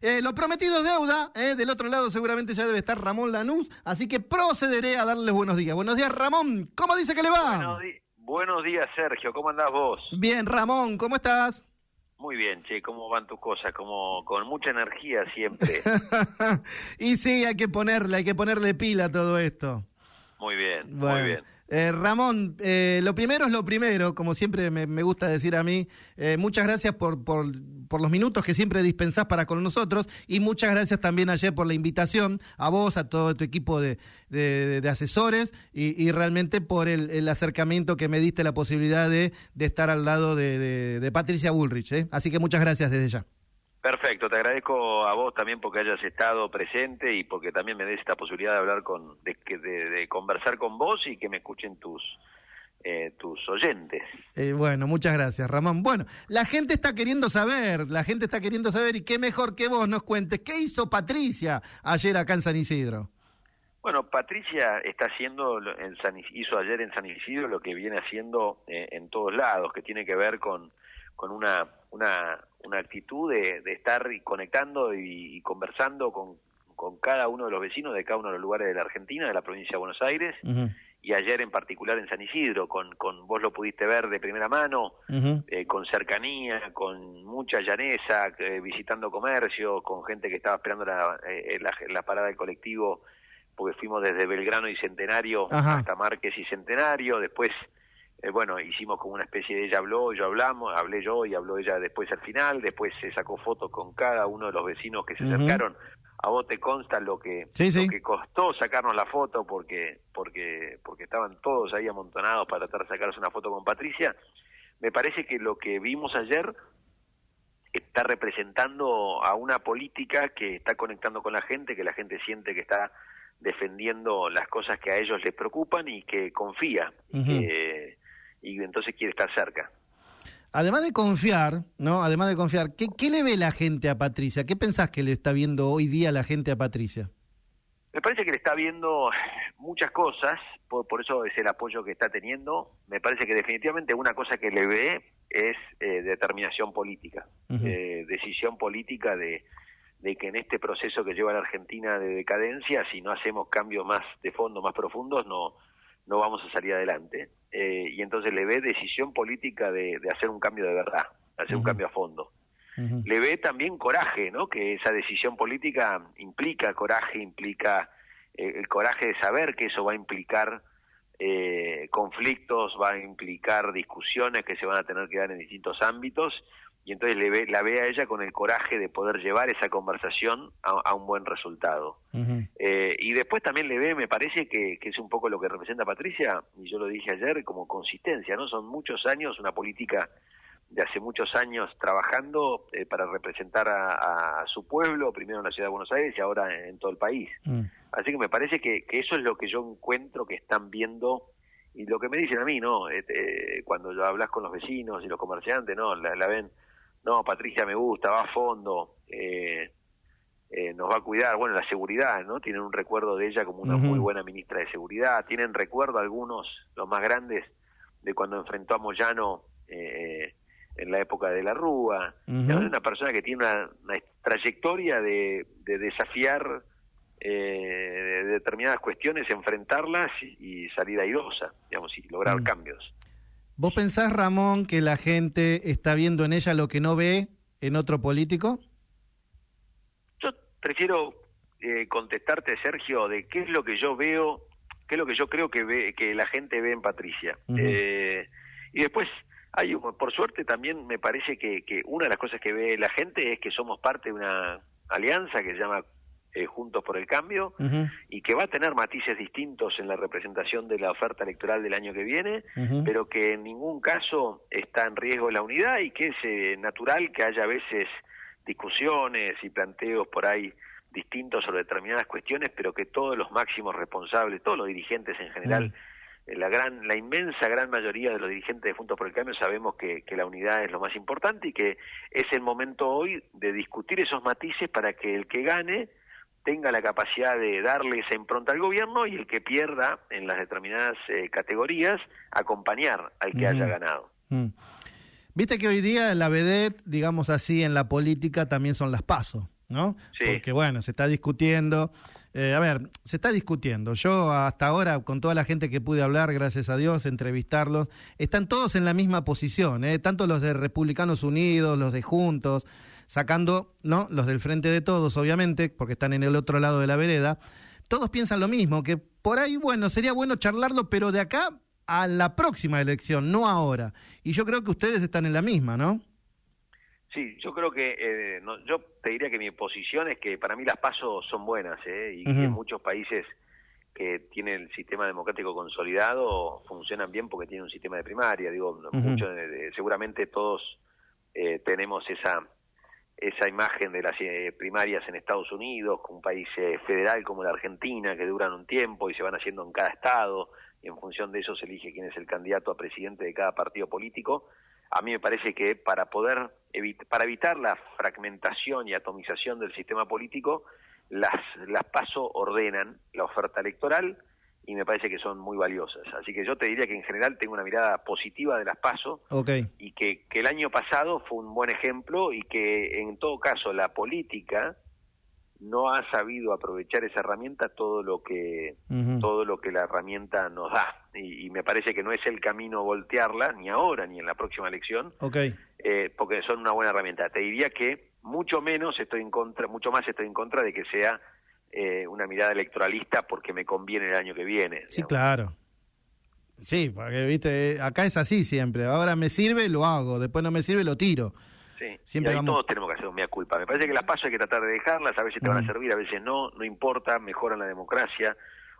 eh, lo prometido es deuda, eh, del otro lado seguramente ya debe estar Ramón Lanús, así que procederé a darles buenos días. Buenos días, Ramón, ¿cómo dice que le va? Buenos, días, Sergio, ¿cómo andás vos? Bien, Ramón, ¿cómo estás? Muy bien, che, ¿cómo van tus cosas? Como con mucha energía siempre. y sí, hay que ponerle, hay que ponerle pila a todo esto. Muy bien, Bueno, muy bien. Eh, Ramón, eh, lo primero es lo primero, como siempre me, gusta decir a mí. Eh, muchas gracias por, por, los minutos que siempre dispensás para con nosotros y muchas gracias también ayer por la invitación a vos, a todo tu equipo de, de- asesores y, realmente por el, el acercamiento que me diste la posibilidad de, de estar al lado de, de- de Patricia Bullrich. ¿eh? Así que muchas gracias desde ya. Perfecto, te agradezco a vos también porque hayas estado presente y porque también me des esta posibilidad de hablar con, de, de, de conversar con vos y que me escuchen tus, eh, tus oyentes. Eh, bueno, muchas gracias, Ramón. Bueno, la gente está queriendo saber, la gente está queriendo saber, y qué mejor que vos nos cuentes, ¿qué hizo Patricia ayer acá en San Isidro? Bueno, Patricia está haciendo, en San hizo ayer en San Isidro lo que viene haciendo eh, en todos lados, que tiene que ver con, con una, una, una actitud de, de estar conectando y, y conversando con, con cada uno de los vecinos de cada uno de los lugares de la Argentina, de la provincia de Buenos Aires, y ayer en particular en San Isidro, con, con vos lo pudiste ver de primera mano, eh, con cercanía, con mucha llaneza, eh, visitando comercio, con gente que estaba esperando la, eh, la, la parada del colectivo, porque fuimos desde Belgrano y Centenario Ajá. hasta Márquez y Centenario, después, eh, bueno, hicimos como una especie de ella habló, yo hablamos, hablé yo y habló ella después al final, después se sacó fotos con cada uno de los vecinos que se acercaron. A vos te consta lo que, Sí, sí. lo que costó sacarnos la foto porque, porque, porque estaban todos ahí amontonados para tratar de sacarse una foto con Patricia. Me parece que lo que vimos ayer está representando a una política que está conectando con la gente, que la gente siente que está defendiendo las cosas que a ellos les preocupan y que confía y, Ujú. que- y entonces quiere estar cerca. Además de confiar, ¿no? Además de confiar, ¿qué, ¿qué le ve la gente a Patricia? ¿Qué pensás que le está viendo hoy día la gente a Patricia? Me parece que le está viendo muchas cosas, por, por eso es el apoyo que está teniendo. Me parece que definitivamente una cosa que le ve es eh, determinación política, eh, decisión política de, de que en este proceso que lleva la Argentina de decadencia, si no hacemos cambios más de fondo, más profundos, no, no vamos a salir adelante. Eh, y entonces le ve decisión política de, de hacer un cambio de verdad, hacer un cambio a fondo le ve también coraje, ¿no? Que esa decisión política implica coraje, implica eh, el coraje de saber que eso va a implicar eh, conflictos, va a implicar discusiones que se van a tener que dar en distintos ámbitos y entonces le ve, la ve a ella con el coraje de poder llevar esa conversación a, a un buen resultado. Eh, y después también le ve, me parece que, que es un poco lo que representa Patricia, y yo lo dije ayer, como consistencia, ¿no? Son muchos años, una política de hace muchos años trabajando eh, para representar a, a su pueblo, primero en la ciudad de Buenos Aires y ahora en, en todo el país. Mm. Así que me parece que, que eso es lo que yo encuentro que están viendo y lo que me dicen a mí, ¿no? Este, cuando yo hablas con los vecinos y los comerciantes, ¿no? La, la ven, no, Patricia me gusta, va a fondo, eh, eh, nos va a cuidar, bueno, la seguridad, ¿no? Tienen un recuerdo de ella como una muy buena ministra de seguridad, tienen recuerdo algunos, los más grandes, de cuando enfrentó a Moyano eh, en la época de la Rúa. Es una persona que tiene una, una trayectoria de, de desafiar eh, de determinadas cuestiones, enfrentarlas y, y salir airosa, digamos, y lograr cambios. ¿Vos pensás, Ramón, que la gente está viendo en ella lo que no ve en otro político? Yo prefiero eh, contestarte, Sergio, de qué es lo que yo veo, qué es lo que yo creo que ve, que la gente ve en Patricia. Eh, y después, hay, por suerte también me parece que, que una de las cosas que ve la gente es que somos parte de una alianza que se llama eh, Juntos por el Cambio y que va a tener matices distintos en la representación de la oferta electoral del año que viene, pero que en ningún caso está en riesgo la unidad y que es eh, natural que haya a veces discusiones y planteos por ahí distintos sobre determinadas cuestiones, pero que todos los máximos responsables, todos los dirigentes en general, eh, la gran, la inmensa gran mayoría de los dirigentes de Juntos por el Cambio sabemos que, que la unidad es lo más importante y que es el momento hoy de discutir esos matices para que el que gane tenga la capacidad de darle esa impronta al gobierno y el que pierda en las determinadas eh, categorías acompañar al que haya ganado. Mm. Viste que hoy día la vedette, digamos así, en la política también son las pasos. ¿no? Porque bueno, se está discutiendo. Eh, a ver, se está discutiendo. Yo hasta ahora, con toda la gente que pude hablar, gracias a Dios, entrevistarlos, están todos en la misma posición, ¿eh? tanto los de Republicanos Unidos, los de Juntos, sacando, ¿no? Los del Frente de Todos, obviamente, porque están en el otro lado de la vereda. Todos piensan lo mismo, que por ahí, bueno, sería bueno charlarlo, pero de acá a la próxima elección, no ahora. Y yo creo que ustedes están en la misma, ¿no? Sí, yo creo que eh, yo te diría que mi posición es que para mí las pasos son buenas ¿eh? y en muchos países que tienen el sistema democrático consolidado funcionan bien porque tienen un sistema de primaria. Digo, seguramente todos eh, tenemos esa esa imagen de las eh, primarias en Estados Unidos, un país federal como la Argentina que duran un tiempo y se van haciendo en cada estado y en función de eso se elige quién es el candidato a presidente de cada partido político. A mí me parece que para poder para evitar la fragmentación y atomización del sistema político, las, las PASO ordenan la oferta electoral y me parece que son muy valiosas. Así que yo te diría que en general tengo una mirada positiva de las PASO y que, que el año pasado fue un buen ejemplo y que en todo caso la política no ha sabido aprovechar esa herramienta todo lo que todo lo que la herramienta nos da. Y, me parece que no es el camino voltearla ni ahora ni en la próxima elección eh, porque son una buena herramienta. Te diría que mucho menos estoy en contra mucho más estoy en contra de que sea eh, una mirada electoralista porque me conviene el año que viene sí claro. Sí porque viste acá es así siempre. Ahora me sirve lo hago. Después no me sirve lo tiro. Sí, Siempre y ahí todos tenemos que hacer un mea culpa. Me parece que las pasos hay que tratar de dejarlas, a veces te van a servir, a veces no, no importa, mejoran la democracia,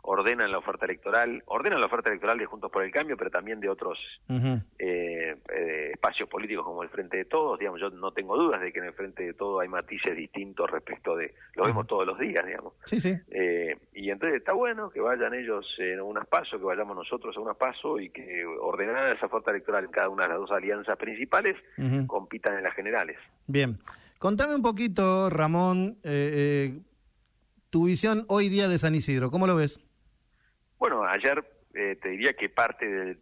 ordenan la oferta electoral, ordenan la oferta electoral de Juntos por el Cambio, pero también de otros eh, eh, espacios políticos como el Frente de Todos, digamos, yo no tengo dudas de que en el Frente de Todos hay matices distintos respecto de, lo vemos todos los días, digamos. Sí, sí. Eh, y entonces está bueno que vayan ellos en unas pasos, que vayamos nosotros a unas pasos y que ordenada esa oferta electoral en cada una de las dos alianzas principales compitan en las generales. Bien. Contame un poquito, Ramón, tu visión hoy día de San Isidro, ¿cómo lo ves? Bueno, ayer eh, te diría que parte de,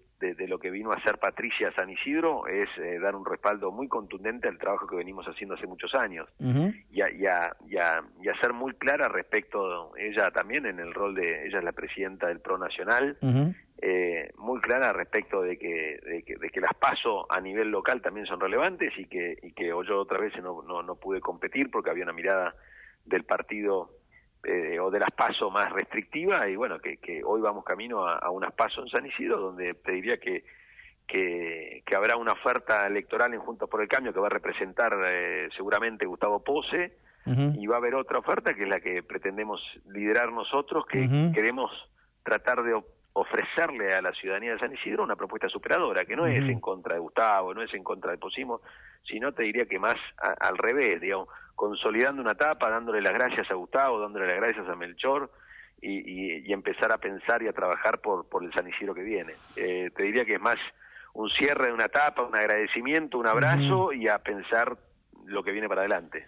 lo que vino a hacer Patricia San Isidro es eh, dar un respaldo muy contundente al trabajo que venimos haciendo hace muchos años. Y, a, y, a, y, ser muy clara respecto, ella también en el rol de, ella es la presidenta del PRO Nacional, eh, muy clara respecto de que, de que, las paso a nivel local también son relevantes y que, y que yo otra vez no, no, no pude competir porque había una mirada del partido eh, o de las pasos más restrictivas y bueno, que, hoy vamos camino a, unas pasos en San Isidro donde te diría que, que, habrá una oferta electoral en Juntos por el Cambio que va a representar eh, seguramente Gustavo Pose y va a haber otra oferta que es la que pretendemos liderar nosotros, que queremos tratar de ofrecerle a la ciudadanía de San Isidro una propuesta superadora, que no es en contra de Gustavo, no es en contra del Posimo, sino te diría que más al revés, digamos, consolidando una etapa, dándole las gracias a Gustavo, dándole las gracias a Melchor y, empezar a pensar y a trabajar por, por el San Isidro que viene. Eh, te diría que es más un cierre de una etapa, un agradecimiento, un abrazo y a pensar lo que viene para adelante.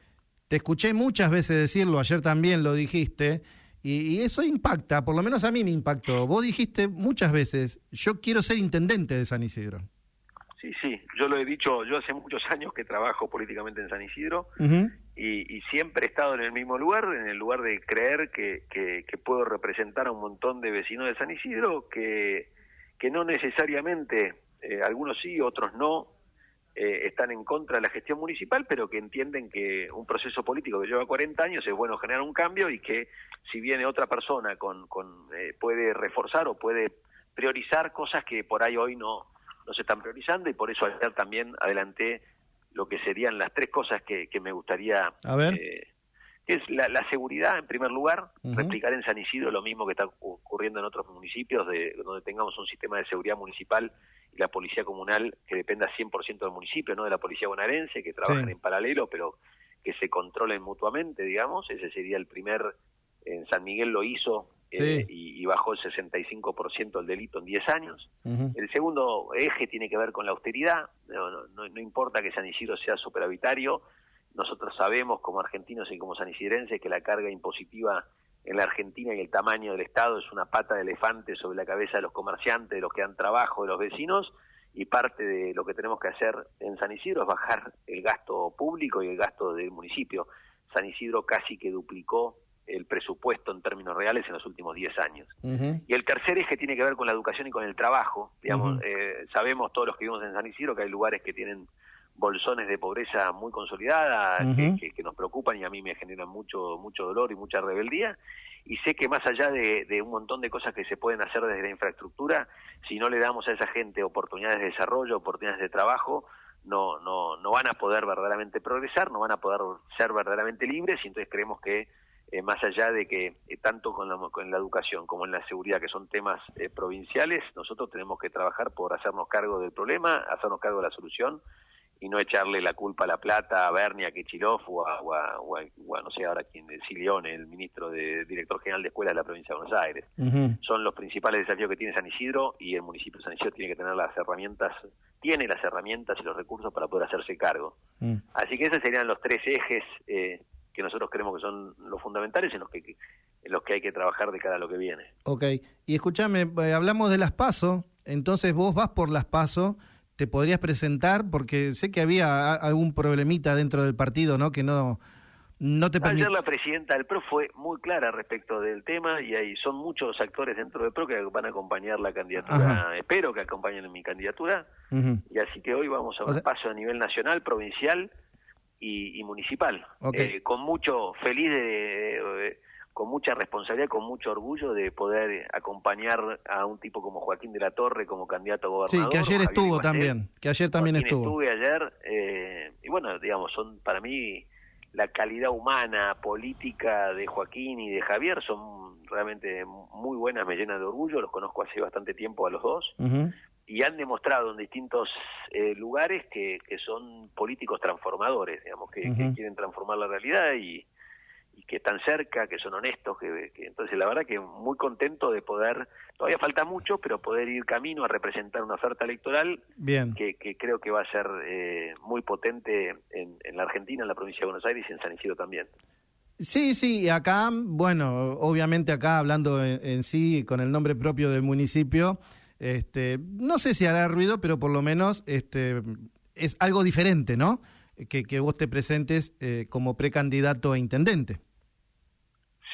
Te escuché muchas veces decirlo, ayer también lo dijiste, y, y, eso impacta, por lo menos a mí me impactó. Vos dijiste muchas veces, yo quiero ser intendente de San Isidro. Sí, sí, yo lo he dicho, yo hace muchos años que trabajo políticamente en San Isidro y, siempre he estado en el mismo lugar, en el lugar de creer que, que, puedo representar a un montón de vecinos de San Isidro que, que no necesariamente, eh, algunos sí, otros no, eh, están en contra de la gestión municipal, pero que entienden que un proceso político que lleva 40 años es bueno generar un cambio y que si viene otra persona con, con eh, puede reforzar o puede priorizar cosas que por ahí hoy no, no se están priorizando y por eso ayer también adelanté lo que serían las tres cosas que, me gustaría... A ver. Eh, es la, seguridad, en primer lugar, replicar en San Isidro lo mismo que está ocurriendo en otros municipios, de, donde tengamos un sistema de seguridad municipal y la policía comunal que dependa 100% del municipio, no de la policía bonaerense, que trabajan en paralelo, pero que se controlen mutuamente, digamos. Ese sería el primer, en San Miguel lo hizo eh, y, bajó el 65% el delito en 10 años. El segundo eje tiene que ver con la austeridad. No, no, importa que San Isidro sea superavitario, nosotros sabemos como argentinos y como sanisidrenses que la carga impositiva en la Argentina y el tamaño del Estado es una pata de elefante sobre la cabeza de los comerciantes, de los que dan trabajo, de los vecinos, y parte de lo que tenemos que hacer en San Isidro es bajar el gasto público y el gasto del municipio. San Isidro casi que duplicó el presupuesto en términos reales en los últimos 10 años. Y el tercer eje tiene que ver con la educación y con el trabajo. Digamos, eh, sabemos todos los que vivimos en San Isidro que hay lugares que tienen bolsones de pobreza muy consolidadas que, nos preocupan y a mí me generan mucho mucho dolor y mucha rebeldía y sé que más allá de, de, un montón de cosas que se pueden hacer desde la infraestructura si no le damos a esa gente oportunidades de desarrollo oportunidades de trabajo no no no van a poder verdaderamente progresar no van a poder ser verdaderamente libres y entonces creemos que eh, más allá de que eh, tanto con la, con la educación como en la seguridad, que son temas eh, provinciales, nosotros tenemos que trabajar por hacernos cargo del problema, hacernos cargo de la solución y no echarle la culpa a La Plata, a Bernia, a Kichilov o a, o, a, no sé ahora quién, Silione, el ministro de director general de escuela de la provincia de Buenos Aires. Son los principales desafíos que tiene San Isidro y el municipio de San Isidro tiene que tener las herramientas, tiene las herramientas y los recursos para poder hacerse cargo. Mm. Así que esos serían los tres ejes eh, que nosotros creemos que son los fundamentales en los que, en los que hay que trabajar de cara a lo que viene. Ok, y escúchame, eh, hablamos de las PASO, entonces vos vas por las PASO, te podrías presentar, porque sé que había algún problemita dentro del partido, ¿no? Que no, no te Ayer la presidenta del PRO fue muy clara respecto del tema y ahí son muchos actores dentro del PRO que van a acompañar la candidatura, espero que acompañen mi candidatura, y así que hoy vamos a un paso a nivel nacional, provincial, y, municipal, eh, con mucho feliz de, con mucha responsabilidad, con mucho orgullo de poder acompañar a un tipo como Joaquín de la Torre como candidato a gobernador. Sí, que ayer estuvo también, que ayer también estuvo. Estuve ayer eh, y bueno, digamos, son para mí la calidad humana, política de Joaquín y de Javier son realmente muy buenas, me llenan de orgullo, los conozco hace bastante tiempo a los dos y han demostrado en distintos eh, lugares que, que, son políticos transformadores, digamos, que, quieren transformar la realidad y, y, que están cerca, que son honestos, que, entonces la verdad que muy contento de poder, todavía falta mucho, pero poder ir camino a representar una oferta electoral Bien. Que, creo que va a ser eh, muy potente en, en la Argentina, en la provincia de Buenos Aires y en San Isidro también. Sí, sí, acá, bueno, obviamente acá hablando en sí con el nombre propio del municipio, este, no sé si hará ruido, pero por lo menos este, es algo diferente, ¿no? Que, que vos te presentes eh, como precandidato a intendente.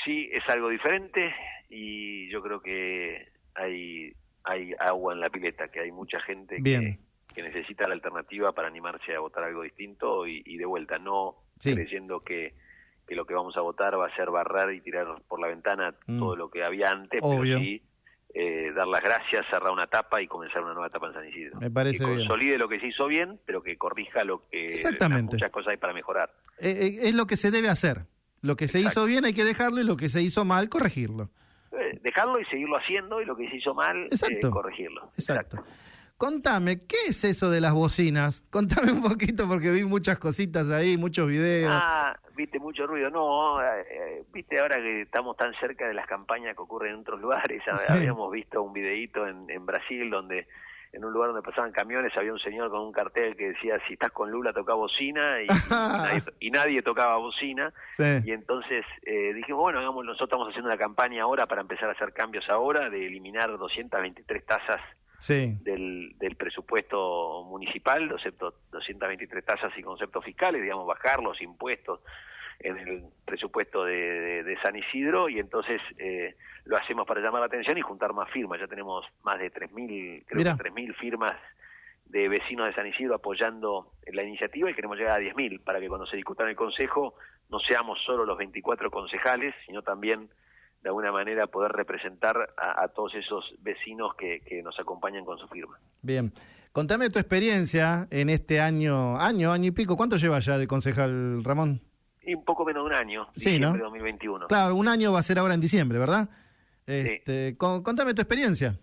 Sí, es algo diferente y yo creo que hay, hay agua en la pileta, que hay mucha gente que, que, necesita la alternativa para animarse a votar algo distinto y, de vuelta, no creyendo que, que lo que vamos a votar va a ser barrar y tirar por la ventana mm. todo lo que había antes, pero sí eh, dar las gracias, cerrar una etapa y comenzar una nueva etapa en San Isidro. Me parece que consolide lo que se hizo bien, pero que corrija lo que Exactamente. muchas cosas hay para mejorar. Eh, eh, es lo que se debe hacer. Lo que se hizo bien hay que dejarlo y lo que se hizo mal corregirlo. dejarlo y seguirlo haciendo y lo que se hizo mal corregirlo. Exacto. Contame, ¿qué es eso de las bocinas? Contame un poquito porque vi muchas cositas ahí, muchos videos. Ah, viste mucho ruido. No, eh, viste ahora que estamos tan cerca de las campañas que ocurren en otros lugares. Habíamos visto un videíto en, en Brasil donde en un lugar donde pasaban camiones había un señor con un cartel que decía si estás con Lula toca bocina y, nadie, tocaba bocina y entonces eh, dijimos bueno hagamos, nosotros estamos haciendo una campaña ahora para empezar a hacer cambios ahora de eliminar 223 tasas del, del presupuesto municipal, 223 tasas y conceptos fiscales, digamos, bajar los impuestos en el presupuesto de, San Isidro y entonces eh, lo hacemos para llamar la atención y juntar más firmas. Ya tenemos más de 3.000, creo que 3.000 firmas de vecinos de San Isidro apoyando la iniciativa y queremos llegar a 10.000 para que cuando se discuta en el Consejo no seamos solo los 24 concejales, sino también de alguna manera poder representar a, todos esos vecinos que, que, nos acompañan con su firma. Bien, contame tu experiencia en este año, año, año y pico, ¿cuánto lleva ya de concejal Ramón? Y un poco menos de un año, sí, diciembre de 2021. Claro, un año va a ser ahora en diciembre, ¿verdad? Este, contame tu experiencia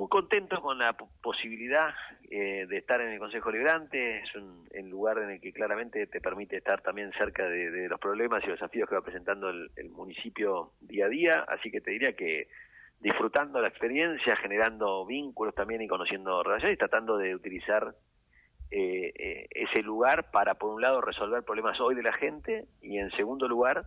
muy contento con la posibilidad eh, de estar en el Consejo Liberante, es un, lugar en el que claramente te permite estar también cerca de, los problemas y los desafíos que va presentando el, municipio día a día, así que te diría que disfrutando la experiencia, generando vínculos también y conociendo relaciones, tratando de utilizar eh, eh, ese lugar para, por un lado, resolver problemas hoy de la gente y, en segundo lugar,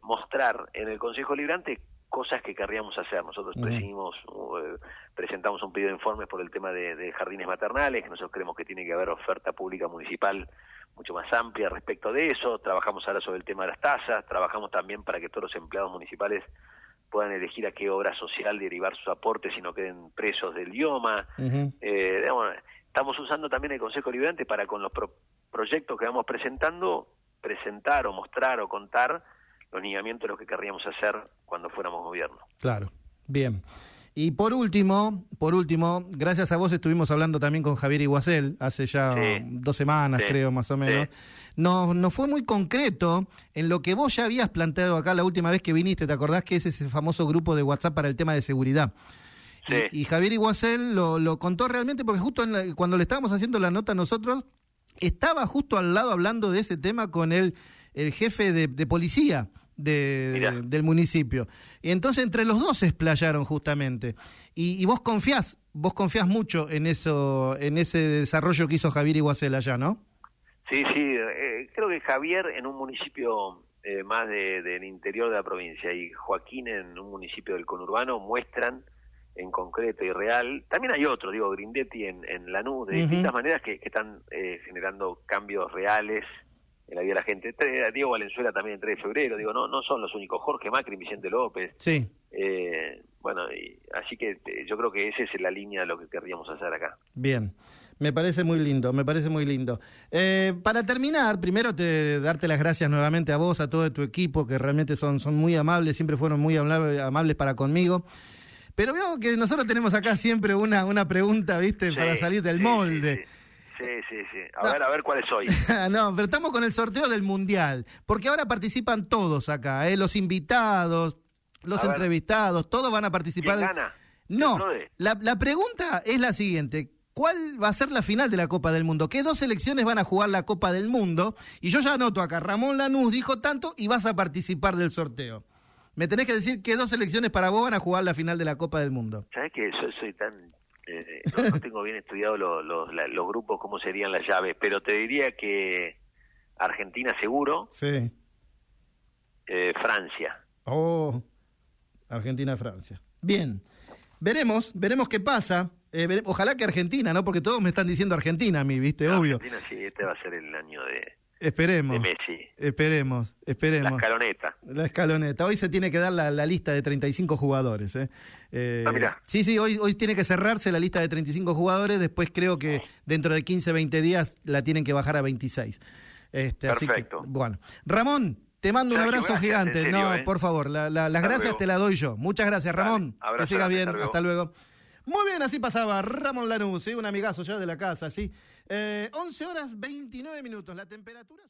mostrar en el Consejo Liberante cosas que querríamos hacer. Nosotros uh, presentamos un pedido de informes por el tema de, jardines maternales, que nosotros creemos que tiene que haber oferta pública municipal mucho más amplia respecto de eso. Trabajamos ahora sobre el tema de las tasas, trabajamos también para que todos los empleados municipales puedan elegir a qué obra social derivar sus aportes y no queden presos del idioma. eh, digamos, estamos usando también el Consejo Liberante para con los proyectos que vamos presentando, presentar o mostrar o contar los lineamientos de lo que querríamos hacer cuando fuéramos gobierno. Claro, bien. Y por último, por último, gracias a vos estuvimos hablando también con Javier Iguacel hace ya dos semanas, creo, más o menos. Nos, nos, fue muy concreto en lo que vos ya habías planteado acá la última vez que viniste, ¿te acordás que es ese famoso grupo de WhatsApp para el tema de seguridad? Y, Javier Iguacel lo, lo, contó realmente porque justo cuando le estábamos haciendo la nota nosotros, estaba justo al lado hablando de ese tema con el, el jefe de policía de, del municipio. Y entonces entre los dos se explayaron justamente. Y, vos confiás, vos confiás mucho en eso, en ese desarrollo que hizo Javier Iguacel allá, ¿no? Sí, sí, eh, creo que Javier en un municipio eh, más del interior de la provincia y Joaquín en un municipio del conurbano muestran en concreto y real. También hay otros, digo, Grindetti en, en Lanús, de distintas maneras que, están eh, generando cambios reales en la vida de la gente. Diego Valenzuela también en 3 de febrero, digo, no, no son los únicos, Jorge Macri, Vicente López. Sí. Eh, bueno, y, así que eh, yo creo que esa es la línea de lo que querríamos hacer acá. Bien. Me parece muy lindo, me parece muy lindo. Eh, para terminar, primero te darte las gracias nuevamente a vos, a todo tu equipo, que realmente son, son muy amables, siempre fueron muy amables para conmigo. Pero veo que nosotros tenemos acá siempre una, una pregunta, ¿viste? para salir del molde. Sí, sí, sí. A ver, a ver cuál es hoy. no, pero estamos con el sorteo del Mundial, porque ahora participan todos acá, ¿eh? los invitados, los entrevistados, todos van a participar. ¿Quién gana? No, la, la pregunta es la siguiente. ¿Cuál va a ser la final de la Copa del Mundo? ¿Qué dos selecciones van a jugar la Copa del Mundo? Y yo ya anoto acá, Ramón Lanús dijo tanto y vas a participar del sorteo. Me tenés que decir qué dos selecciones para vos van a jugar la final de la Copa del Mundo. ¿Sabes que yo soy tan eh, no, tengo bien estudiado los grupos, cómo serían las llaves, pero te diría que Argentina seguro. Sí. Eh, Francia. Oh, Argentina-Francia. Bien, veremos, veremos qué pasa. Eh, ojalá que Argentina, ¿no? Porque todos me están diciendo Argentina a mí, ¿viste? Obvio. Argentina sí, este va a ser el año de, Esperemos. Esperemos, esperemos. La escaloneta. La escaloneta. Hoy se tiene que dar la, lista de 35 jugadores. ¿eh? Eh, ah, sí, sí, hoy, hoy tiene que cerrarse la lista de 35 jugadores. Después creo que dentro de 15, 20 días la tienen que bajar a 26. Este, Perfecto. bueno, Ramón, te mando un abrazo gigante. no, ¿eh? por favor, las gracias te las doy yo. Muchas gracias, Ramón. que sigas bien. Hasta luego. Muy bien, así pasaba Ramón Lanús, un amigazo ya de la casa, ¿sí? 11 horas 29 minutos, la temperatura...